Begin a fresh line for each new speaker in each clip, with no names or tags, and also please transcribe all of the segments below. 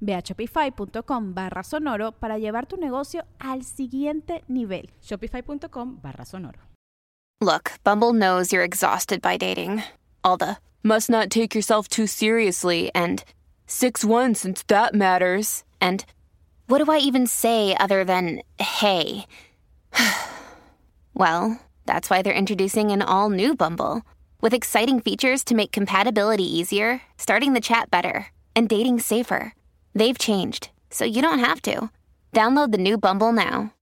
Ve a shopify.com barra sonoro para llevar tu negocio al siguiente nivel.
Shopify.com barra sonoro.
Look, Bumble knows you're exhausted by dating. All the must not take yourself too seriously and 6 1 since that matters. And what do I even say other than hey? well, that's why they're introducing an all new Bumble with exciting features to make compatibility easier, starting the chat better, and dating safer. They've changed, so you don't have to. Download the new Bumble now.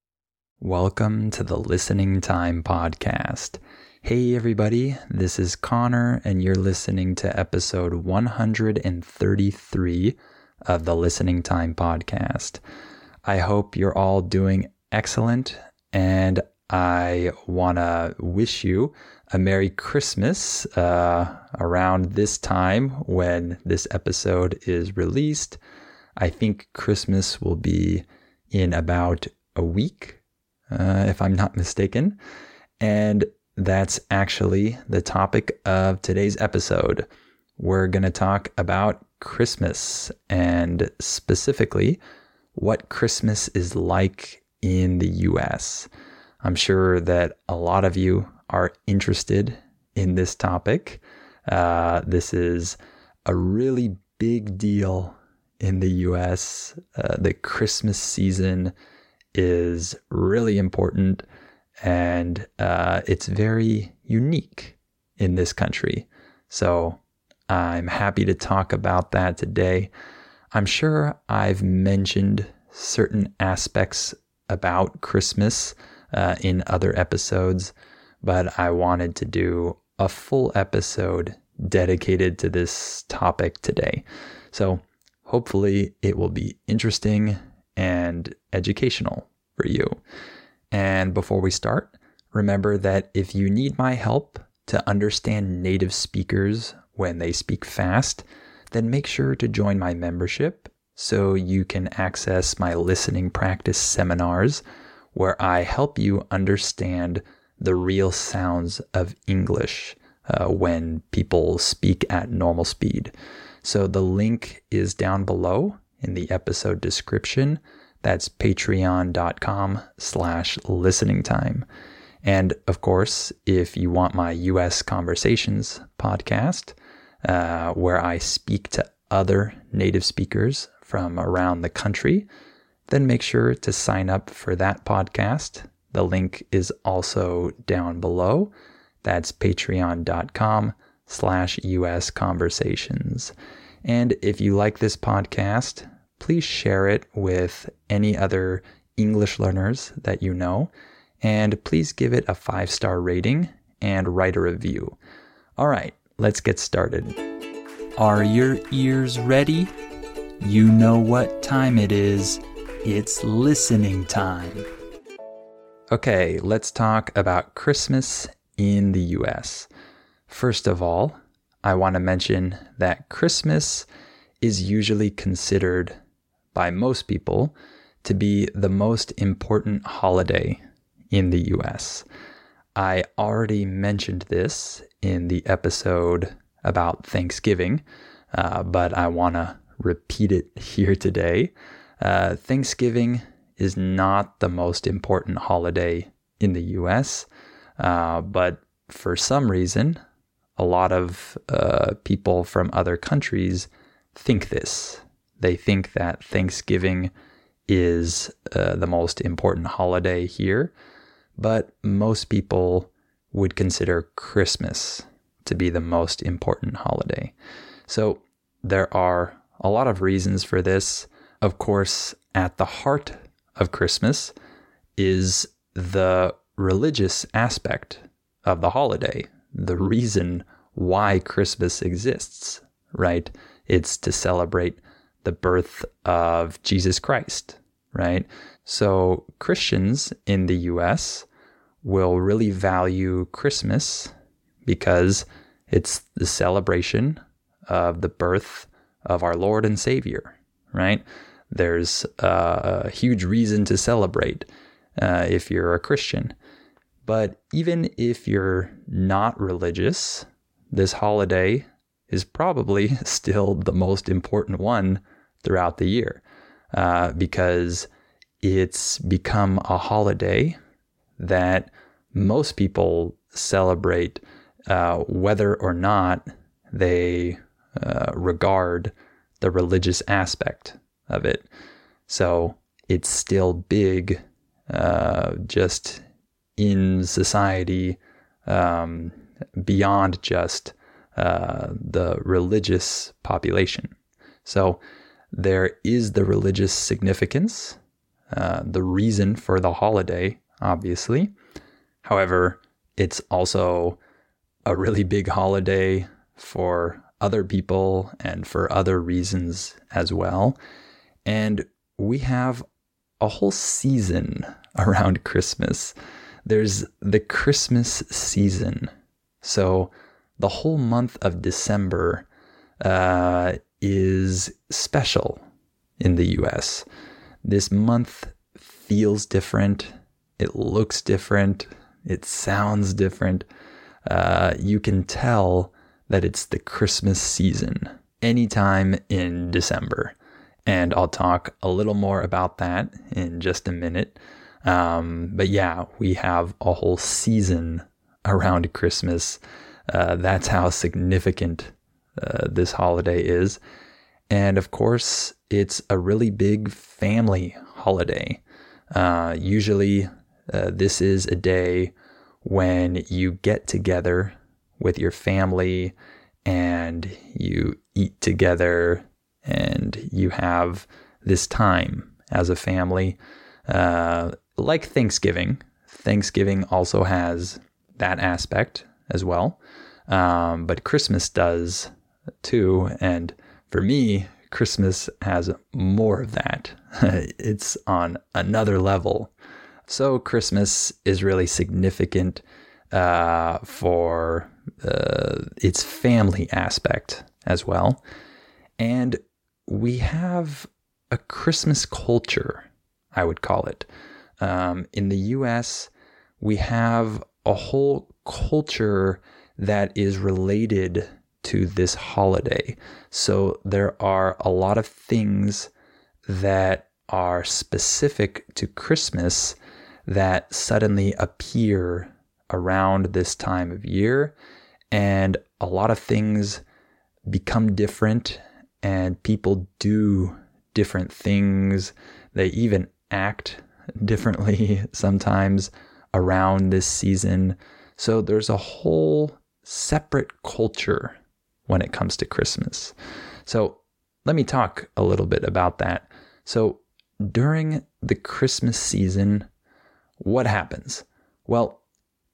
Welcome to the Listening Time Podcast. Hey, everybody, this is Connor, and you're listening to episode 133 of the Listening Time Podcast. I hope you're all doing excellent, and I want to wish you a Merry Christmas uh, around this time when this episode is released. I think Christmas will be in about a week, uh, if I'm not mistaken. And that's actually the topic of today's episode. We're going to talk about Christmas and specifically what Christmas is like in the US. I'm sure that a lot of you are interested in this topic. Uh, this is a really big deal in the US. Uh, the Christmas season is really important and uh, it's very unique in this country. So I'm happy to talk about that today. I'm sure I've mentioned certain aspects about Christmas uh, in other episodes, but I wanted to do a full episode dedicated to this topic today. So hopefully it will be interesting and educational for you. And before we start, remember that if you need my help to understand native speakers when they speak fast, then make sure to join my membership so you can access my listening practice seminars where I help you understand the real sounds of English uh, when people speak at normal speed. So the link is down below in the episode description. That's patreon.com slash listening time. And of course, if you want my US Conversations podcast, uh, where I speak to other native speakers from around the country, then make sure to sign up for that podcast. The link is also down below. That's patreon.com slash US conversations. And if you like this podcast, please share it with any other English learners that you know. And please give it a five star rating and write a review. All right, let's get started. Are your ears ready? You know what time it is. It's listening time. Okay, let's talk about Christmas in the US. First of all, I want to mention that Christmas is usually considered by most people to be the most important holiday in the US. I already mentioned this in the episode about Thanksgiving, uh, but I want to repeat it here today. Uh, Thanksgiving is not the most important holiday in the US, uh, but for some reason, a lot of uh, people from other countries think this. They think that Thanksgiving is uh, the most important holiday here, but most people would consider Christmas to be the most important holiday. So there are a lot of reasons for this. Of course, at the heart of Christmas is the religious aspect of the holiday, the reason why Christmas exists, right? It's to celebrate the birth of Jesus Christ, right? So Christians in the US will really value Christmas because it's the celebration of the birth of our Lord and Savior, right? There's a huge reason to celebrate uh, if you're a Christian. But even if you're not religious, this holiday is probably still the most important one throughout the year uh, because it's become a holiday that most people celebrate uh, whether or not they uh, regard the religious aspect of it. So it's still big uh, just in society um, beyond just uh, the religious population. So there is the religious significance, uh, the reason for the holiday, obviously. However, it's also a really big holiday for other people and for other reasons as well. And we have a whole season around Christmas. There's the Christmas season. So the whole month of December uh, is special in the US. This month feels different, it looks different, it sounds different. Uh, you can tell that it's the Christmas season anytime in December. And I'll talk a little more about that in just a minute. Um, but yeah, we have a whole season around Christmas. Uh, that's how significant uh, this holiday is. And of course, it's a really big family holiday. Uh, usually, uh, this is a day when you get together with your family and you eat together and you have this time as a family. Uh, like Thanksgiving, Thanksgiving also has that aspect as well. Um, but Christmas does too. And for me, Christmas has more of that. it's on another level. So Christmas is really significant uh, for uh, its family aspect as well. And we have a Christmas culture, I would call it. Um, in the US, we have a whole culture that is related to this holiday. So there are a lot of things that are specific to Christmas that suddenly appear around this time of year. And a lot of things become different, and people do different things. They even act differently sometimes around this season. So there's a whole separate culture when it comes to Christmas. So let me talk a little bit about that. So during the Christmas season, what happens? Well,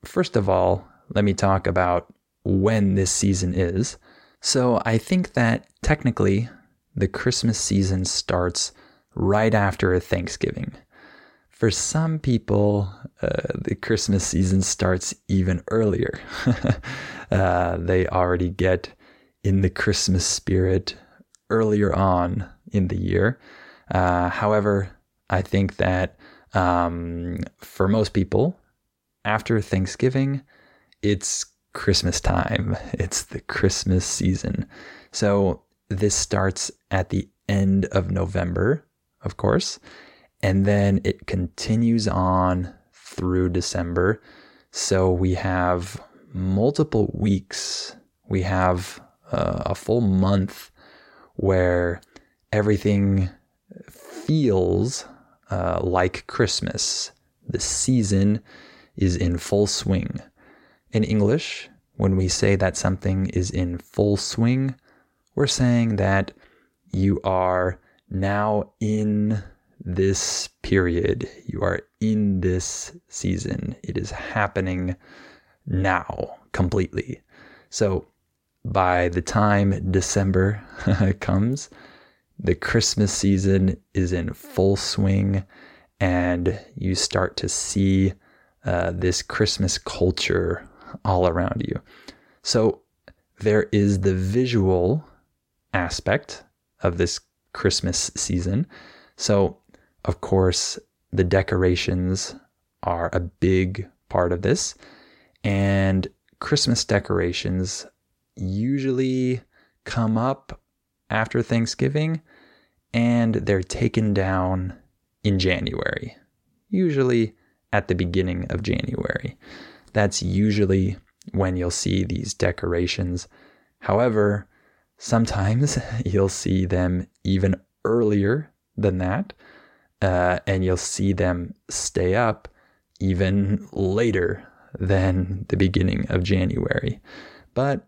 first of all, let me talk about when this season is. So I think that technically the Christmas season starts right after Thanksgiving. For some people, uh, the Christmas season starts even earlier. uh, they already get in the Christmas spirit earlier on in the year. Uh, however, I think that um, for most people, after Thanksgiving, it's Christmas time. It's the Christmas season. So this starts at the end of November, of course, and then it continues on through December. So we have multiple weeks. We have uh, a full month where everything feels uh, like Christmas. The season is in full swing. In English, when we say that something is in full swing, we're saying that you are now in this period. You are in this season. It is happening now completely. So by the time December comes, the Christmas season is in full swing, and you start to see uh, this Christmas culture all around you. So there is the visual aspect of this Christmas season. So, of course, the decorations are a big part of this. And Christmas decorations usually come up after Thanksgiving and they're taken down in January, usually at the beginning of January. That's usually when you'll see these decorations. However, sometimes you'll see them even earlier than that, uh, and you'll see them stay up even later than the beginning of January. But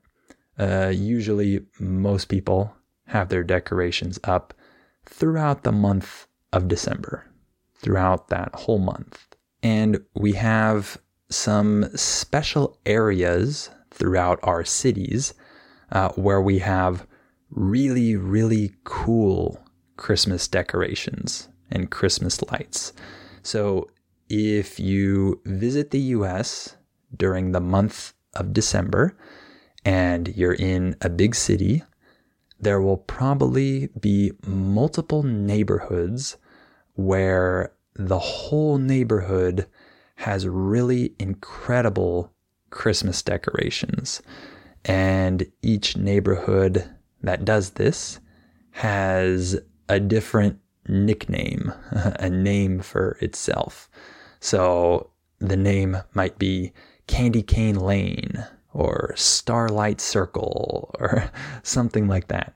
uh, usually, most people have their decorations up throughout the month of December, throughout that whole month. And we have some special areas throughout our cities uh, where we have really, really cool Christmas decorations and Christmas lights. So if you visit the US during the month of December and you're in a big city, there will probably be multiple neighborhoods where the whole neighborhood has really incredible Christmas decorations. And each neighborhood that does this has a different nickname, a name for itself. So the name might be Candy Cane Lane or Starlight Circle or something like that.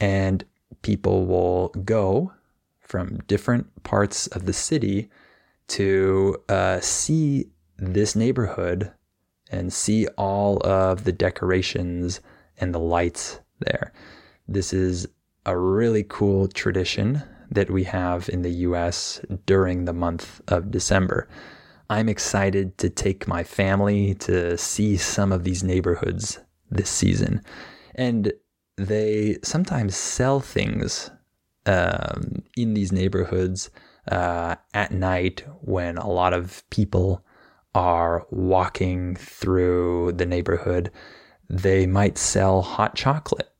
And people will go from different parts of the city to uh, see this neighborhood and see all of the decorations and the lights there. This is a really cool tradition that we have in the US during the month of December. I'm excited to take my family to see some of these neighborhoods this season. And they sometimes sell things um, in these neighborhoods uh, at night when a lot of people are walking through the neighborhood. They might sell hot chocolate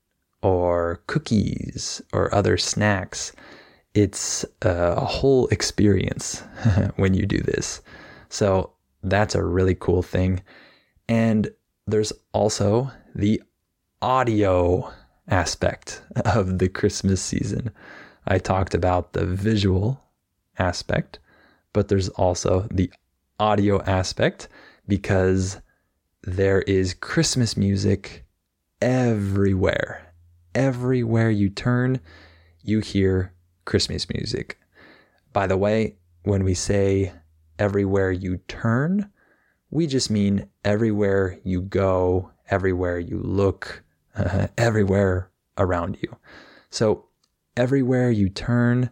or cookies or other snacks. It's a whole experience when you do this. So that's a really cool thing. And there's also the audio aspect of the Christmas season. I talked about the visual aspect, but there's also the audio aspect because there is Christmas music everywhere. Everywhere you turn, you hear Christmas music. By the way, when we say everywhere you turn, we just mean everywhere you go, everywhere you look, uh, everywhere around you. So, everywhere you turn,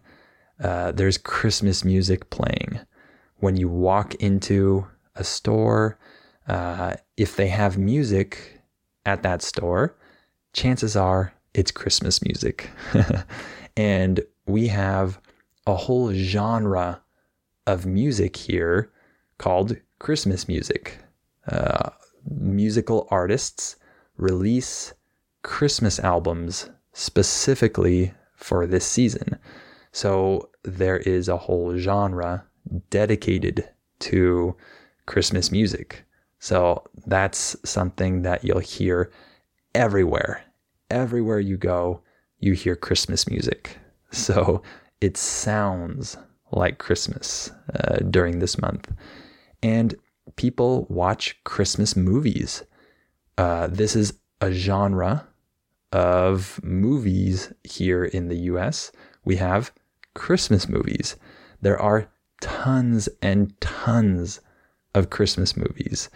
uh, there's Christmas music playing. When you walk into a store, uh, if they have music at that store, chances are it's Christmas music. and we have a whole genre of music here called Christmas music. Uh, musical artists release Christmas albums specifically for this season. So there is a whole genre dedicated to Christmas music. So that's something that you'll hear everywhere. Everywhere you go, you hear Christmas music. So it sounds like Christmas uh, during this month. And people watch Christmas movies. Uh, this is a genre of movies here in the US. We have Christmas movies. There are tons and tons of Christmas movies.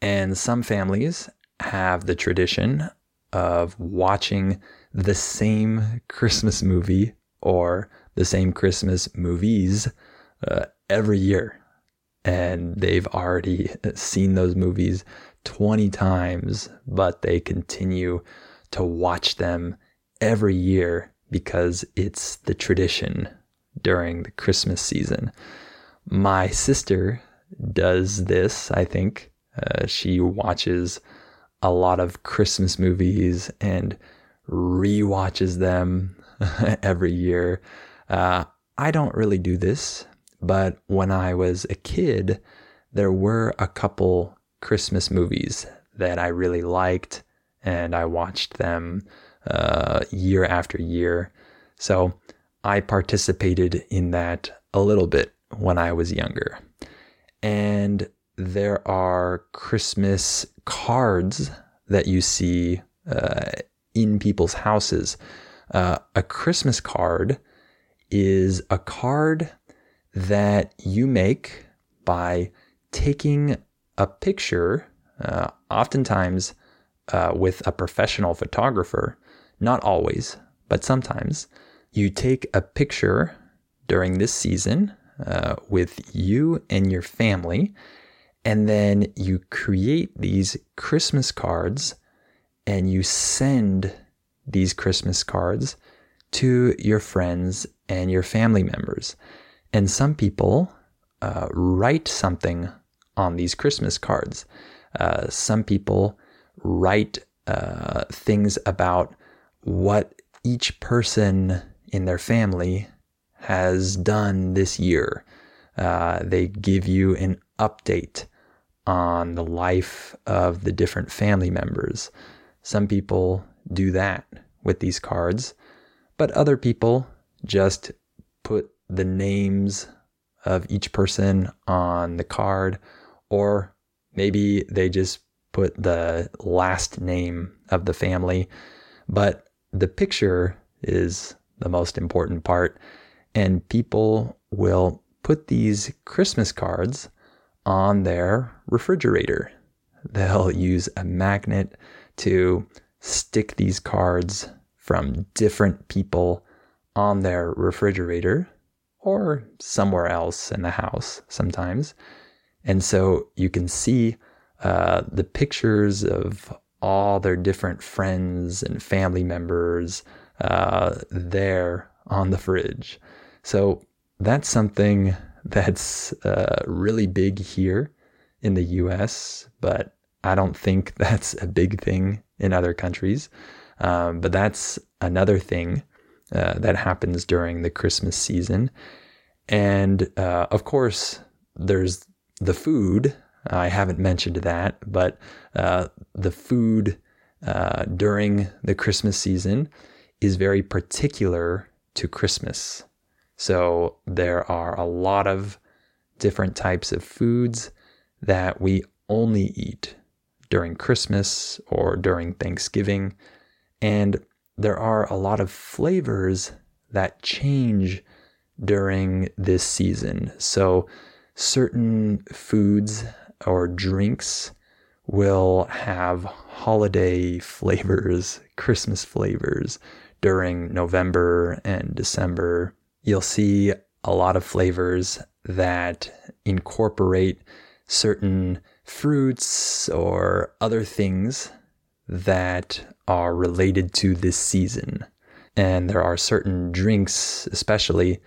And some families have the tradition of watching the same Christmas movie or the same Christmas movies uh, every year. And they've already seen those movies 20 times, but they continue to watch them every year because it's the tradition during the Christmas season. My sister does this, I think. Uh, she watches a lot of Christmas movies and re-watches them every year. Uh, I don't really do this, but when I was a kid, there were a couple Christmas movies that I really liked, and I watched them uh, year after year. So I participated in that a little bit when I was younger. And there are Christmas cards that you see uh, in people's houses. Uh, a Christmas card is a card that you make by taking a picture, uh, oftentimes uh, with a professional photographer, not always, but sometimes. You take a picture during this season uh, with you and your family, and then you create these Christmas cards and you send these Christmas cards to your friends and your family members. And some people uh, write something on these Christmas cards. Uh, some people write uh, things about what each person in their family has done this year. Uh, they give you an update on the life of the different family members. Some people do that with these cards, but other people just put the names of each person on the card, or maybe they just put the last name of the family. But the picture is the most important part, and people will put these Christmas cards on their refrigerator. They'll use a magnet to stick these cards from different people on their refrigerator or somewhere else in the house sometimes. And so you can see uh, the pictures of all their different friends and family members uh, there on the fridge. So that's something that's uh, really big here in the US, but I don't think that's a big thing in other countries. Um, but that's another thing uh, that happens during the Christmas season. And uh, of course, there's the food. I haven't mentioned that, but uh, the food uh, during the Christmas season is very particular to Christmas. So there are a lot of different types of foods that we only eat during Christmas or during Thanksgiving. And there are a lot of flavors that change during this season. So certain foods or drinks will have holiday flavors, Christmas flavors during November and December. You'll see a lot of flavors that incorporate certain fruits or other things that are related to this season. And there are certain drinks, especially,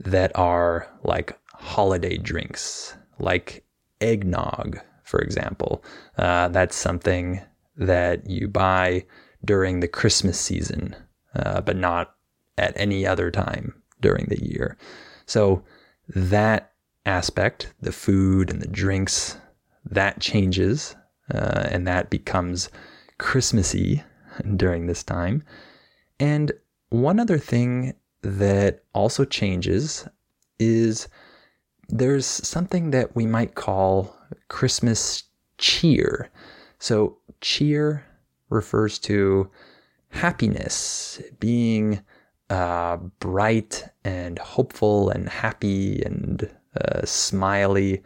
that are like holiday drinks, like eggnog, for example. Uh, that's something that you buy during the Christmas season, uh, but not at any other time during the year. So that aspect, the food and the drinks, that changes uh, and that becomes Christmassy during this time. And one other thing that also changes is there's something that we might call Christmas cheer. So, cheer refers to happiness, being uh, bright and hopeful and happy and uh, smiley.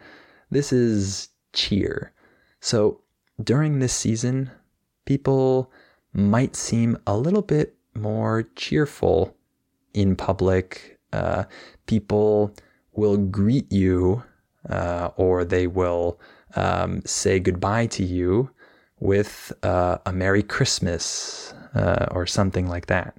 This is cheer. So during this season, people might seem a little bit more cheerful in public. Uh, people will greet you uh, or they will um, say goodbye to you with uh, a Merry Christmas uh, or something like that.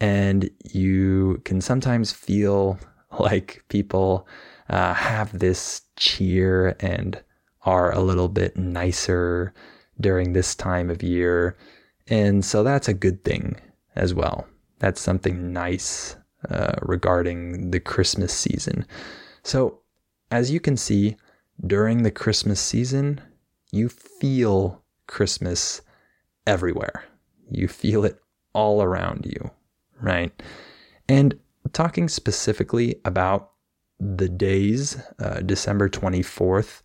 And you can sometimes feel like people uh, have this cheer and are a little bit nicer during this time of year. And so that's a good thing as well. That's something nice uh, regarding the Christmas season. So, as you can see, during the Christmas season, you feel Christmas everywhere. You feel it all around you, right? And talking specifically about the days, uh, December 24th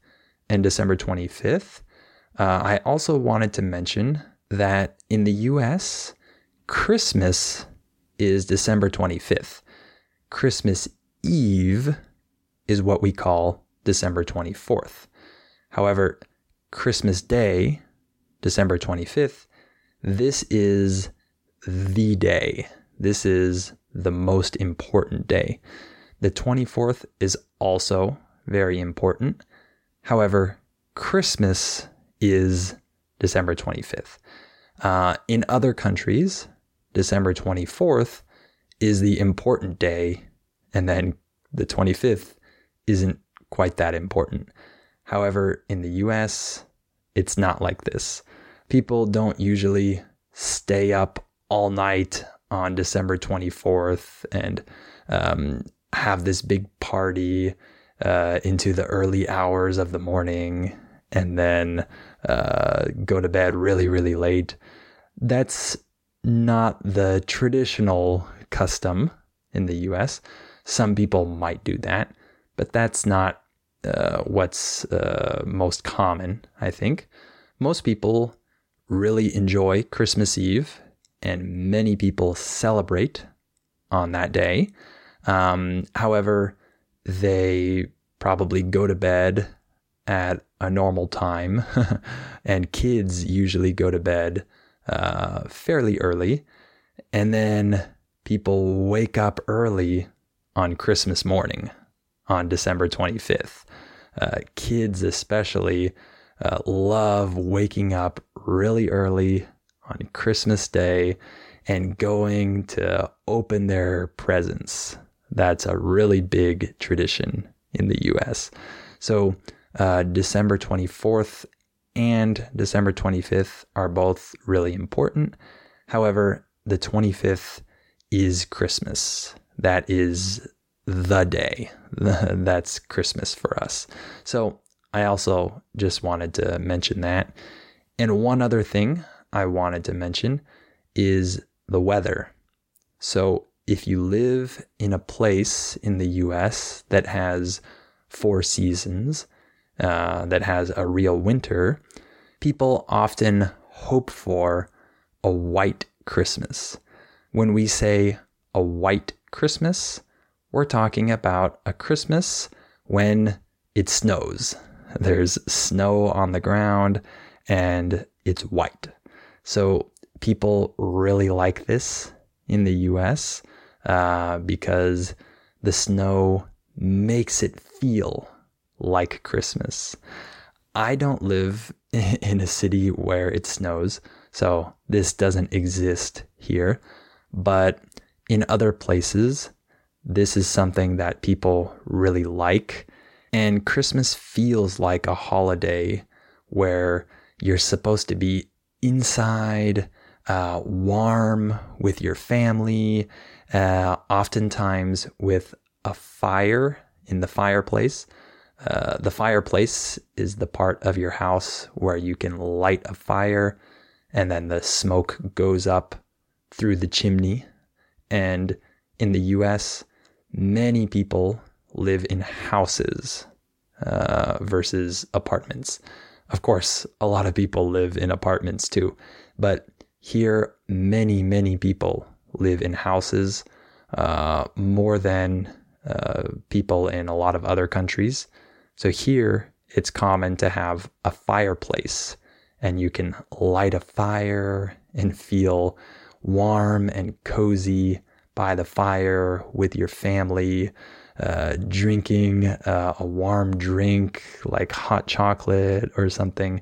and December 25th, uh, I also wanted to mention that in the US, Christmas is December 25th. Christmas Eve is what we call December 24th. However, Christmas Day, December 25th, this is the day. This is the most important day. The 24th is also very important. However, Christmas is December 25th. Uh, in other countries, December 24th is the important day, and then the 25th isn't quite that important. However, in the US, it's not like this. People don't usually stay up all night on December 24th and um, have this big party uh, into the early hours of the morning and then uh, go to bed really, really late. That's not the traditional custom in the US. Some people might do that, but that's not uh, what's uh, most common, I think. Most people really enjoy Christmas Eve, and many people celebrate on that day. Um, however, they probably go to bed at a normal time, and kids usually go to bed uh, fairly early. And then people wake up early on Christmas morning on December 25th. Uh, kids, especially, uh, love waking up really early on Christmas Day and going to open their presents. That's a really big tradition in the US. So, uh, December 24th and December 25th are both really important. However, the 25th is Christmas. That is the day. That's Christmas for us. So I also just wanted to mention that. And one other thing I wanted to mention is the weather. So if you live in a place in the US that has four seasons, uh, that has a real winter, people often hope for a white Christmas. When we say a white Christmas, we're talking about a Christmas when it snows. There's snow on the ground and it's white. So people really like this in the US uh, because the snow makes it feel like Christmas. I don't live in a city where it snows, so this doesn't exist here. But in other places, this is something that people really like. And Christmas feels like a holiday where you're supposed to be inside, uh, warm with your family, uh, oftentimes with a fire in the fireplace. Uh, the fireplace is the part of your house where you can light a fire and then the smoke goes up through the chimney. And in the US, many people live in houses uh, versus apartments. Of course, a lot of people live in apartments too, but here, many, many people live in houses uh, more than uh, people in a lot of other countries. So here, it's common to have a fireplace and you can light a fire and feel warm and cozy by the fire with your family, uh, drinking uh, a warm drink like hot chocolate or something,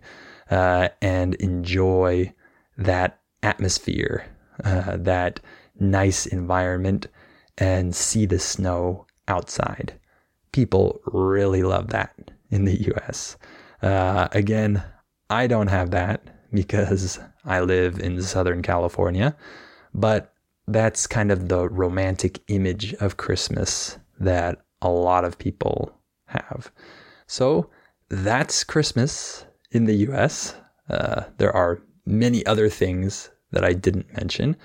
uh, and enjoy that atmosphere, uh, that nice environment, and see the snow outside. People really love that in the US. Uh, again, I don't have that because I live in Southern California, but that's kind of the romantic image of Christmas that a lot of people have. So that's Christmas in the US. Uh, there are many other things that I didn't mention,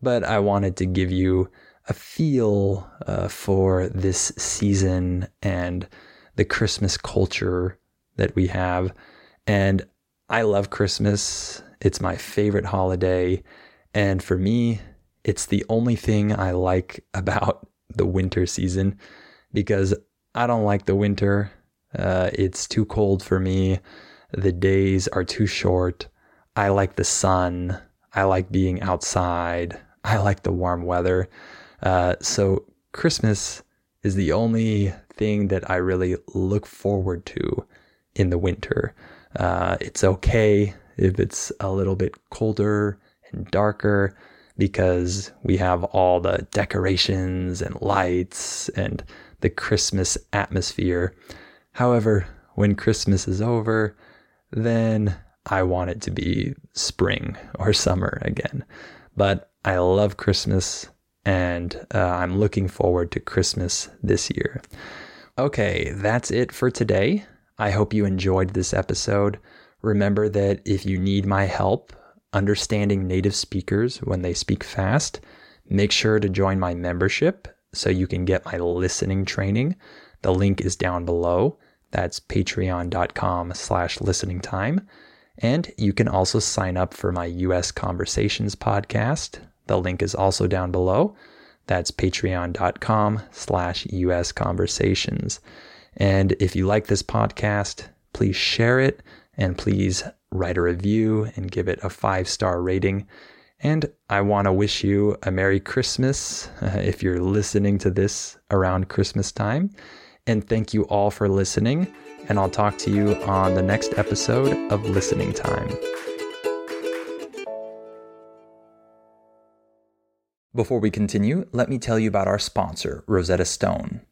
but I wanted to give you a feel uh, for this season and the Christmas culture that we have. And I love Christmas. It's my favorite holiday. And for me, it's the only thing I like about the winter season because I don't like the winter. Uh, it's too cold for me. The days are too short. I like the sun. I like being outside. I like the warm weather. Uh, so Christmas is the only thing that I really look forward to in the winter. Uh, it's okay if it's a little bit colder and darker because we have all the decorations and lights and the Christmas atmosphere. However, when Christmas is over, then I want it to be spring or summer again. But I love Christmas and uh, I'm looking forward to Christmas this year. Okay, that's it for today. I hope you enjoyed this episode. Remember that if you need my help understanding native speakers when they speak fast, make sure to join my membership so you can get my listening training. The link is down below. That's patreon.com slash listening time. And you can also sign up for my US Conversations podcast. The link is also down below. That's patreon.com slash US Conversations. And if you like this podcast, please share it and please write a review and give it a five star rating. And I want to wish you a Merry Christmas uh, if you're listening to this around Christmas time. And thank you all for listening. And I'll talk to you on the next episode of Listening Time. Before we continue, let me tell you about our sponsor, Rosetta Stone.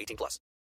18 plus.